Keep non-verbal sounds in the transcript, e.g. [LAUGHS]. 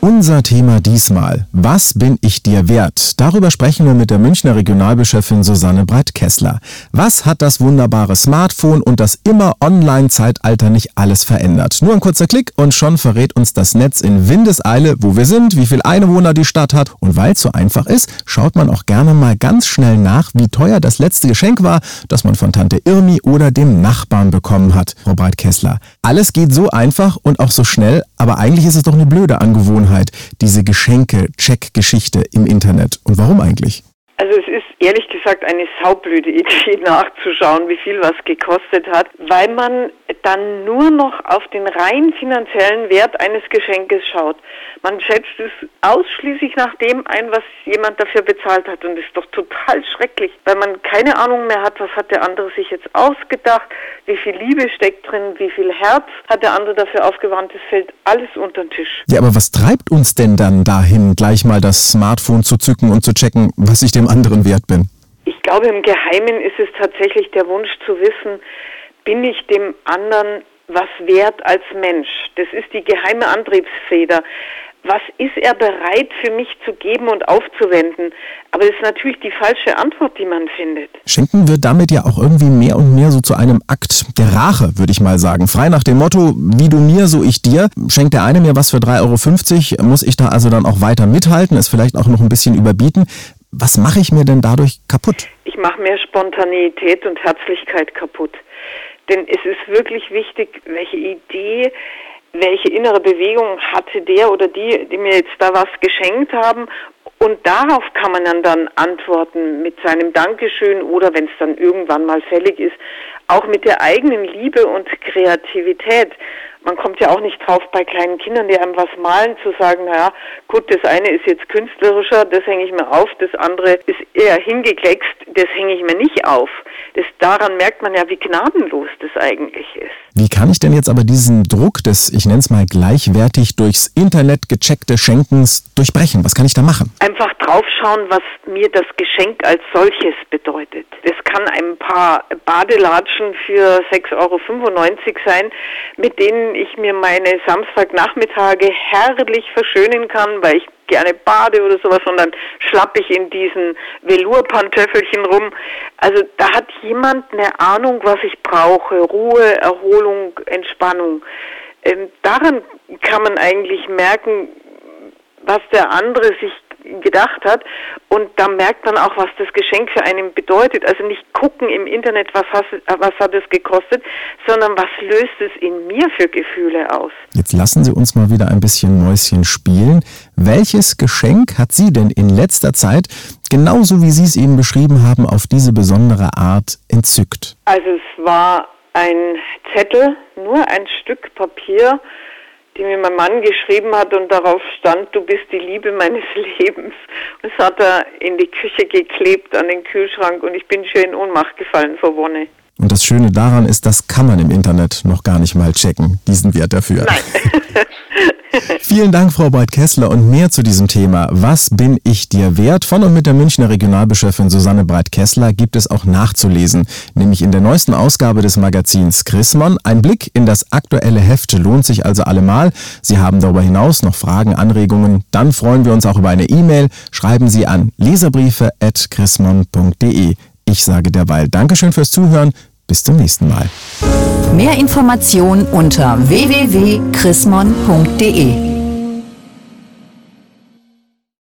Unser Thema diesmal. Was bin ich dir wert? Darüber sprechen wir mit der Münchner Regionalbischöfin Susanne Breit-Kessler. Was hat das wunderbare Smartphone und das immer Online-Zeitalter nicht alles verändert? Nur ein kurzer Klick und schon verrät uns das Netz in Windeseile, wo wir sind, wie viel Einwohner die Stadt hat. Und weil es so einfach ist, schaut man auch gerne mal ganz schnell nach, wie teuer das letzte Geschenk war, das man von Tante Irmi oder dem Nachbarn bekommen hat. Frau Breit-Kessler, alles geht so einfach und auch so schnell, aber eigentlich ist es doch eine blöde Angewohnheit. Angewohnheit, diese Geschenke-Check-Geschichte im Internet. Und warum eigentlich? Also es ist ehrlich gesagt eine saublöde Idee [LAUGHS] nachzuschauen, wie viel was gekostet hat, weil man dann nur noch auf den rein finanziellen Wert eines Geschenkes schaut. Man schätzt es ausschließlich nach dem ein, was jemand dafür bezahlt hat und das ist doch total schrecklich, weil man keine Ahnung mehr hat, was hat der andere sich jetzt ausgedacht, wie viel Liebe steckt drin, wie viel Herz hat der andere dafür aufgewandt, es fällt alles unter den Tisch. Ja, aber was treibt uns denn dann dahin, gleich mal das Smartphone zu zücken und zu checken, was ich dem anderen wert glaube, im Geheimen ist es tatsächlich der Wunsch zu wissen, bin ich dem anderen was wert als Mensch? Das ist die geheime Antriebsfeder was ist er bereit für mich zu geben und aufzuwenden? Aber das ist natürlich die falsche Antwort, die man findet. Schenken wird damit ja auch irgendwie mehr und mehr so zu einem Akt der Rache, würde ich mal sagen. Frei nach dem Motto, wie du mir, so ich dir. Schenkt der eine mir was für 3,50 Euro, muss ich da also dann auch weiter mithalten, es vielleicht auch noch ein bisschen überbieten. Was mache ich mir denn dadurch kaputt? Ich mache mir Spontaneität und Herzlichkeit kaputt. Denn es ist wirklich wichtig, welche Idee welche innere Bewegung hatte der oder die, die mir jetzt da was geschenkt haben. Und darauf kann man dann, dann antworten mit seinem Dankeschön oder wenn es dann irgendwann mal fällig ist, auch mit der eigenen Liebe und Kreativität. Man kommt ja auch nicht drauf, bei kleinen Kindern, die einem was malen, zu sagen, naja, gut, das eine ist jetzt künstlerischer, das hänge ich mir auf, das andere ist eher hingekleckst, das hänge ich mir nicht auf. Das, daran merkt man ja, wie gnadenlos das eigentlich ist. Wie kann ich denn jetzt aber diesen Druck des, ich nenne es mal gleichwertig durchs Internet gecheckte Schenkens durchbrechen? Was kann ich da machen? Einfach draufschauen, was mir das Geschenk als solches bedeutet. Das kann ein paar Badelatschen für 6,95 Euro sein, mit denen ich mir meine Samstagnachmittage herrlich verschönen kann, weil ich gerne bade oder sowas, sondern schlapp ich in diesen Velourpantöffelchen rum. Also da hat jemand eine Ahnung, was ich brauche. Ruhe, Erholung, Entspannung. Ähm, daran kann man eigentlich merken, was der andere sich gedacht hat. Und da merkt man auch, was das Geschenk für einen bedeutet. Also nicht gucken im Internet, was, has, was hat es gekostet, sondern was löst es in mir für Gefühle aus. Jetzt lassen Sie uns mal wieder ein bisschen Mäuschen spielen. Welches Geschenk hat Sie denn in letzter Zeit, genauso wie Sie es eben beschrieben haben, auf diese besondere Art entzückt? Also es war ein Zettel, nur ein Stück Papier, die mir mein Mann geschrieben hat und darauf stand, du bist die Liebe meines [LAUGHS] Lebens. Und das hat er in die Küche geklebt an den Kühlschrank und ich bin schön in Ohnmacht gefallen vor Wonne. Und das Schöne daran ist, das kann man im Internet noch gar nicht mal checken, diesen Wert dafür. Nein. [LAUGHS] [LAUGHS] Vielen Dank, Frau Beuth-Kessler. Und mehr zu diesem Thema, was bin ich dir wert, von und mit der Münchner Regionalbischöfin Susanne Breit-Kessler gibt es auch nachzulesen, nämlich in der neuesten Ausgabe des Magazins Chrismon. Ein Blick in das aktuelle Heft lohnt sich also allemal. Sie haben darüber hinaus noch Fragen, Anregungen, dann freuen wir uns auch über eine E-Mail. Schreiben Sie an leserbriefe.chrismon.de. Ich sage derweil Dankeschön fürs Zuhören. Bis zum nächsten Mal. Mehr Informationen unter www.chrismon.de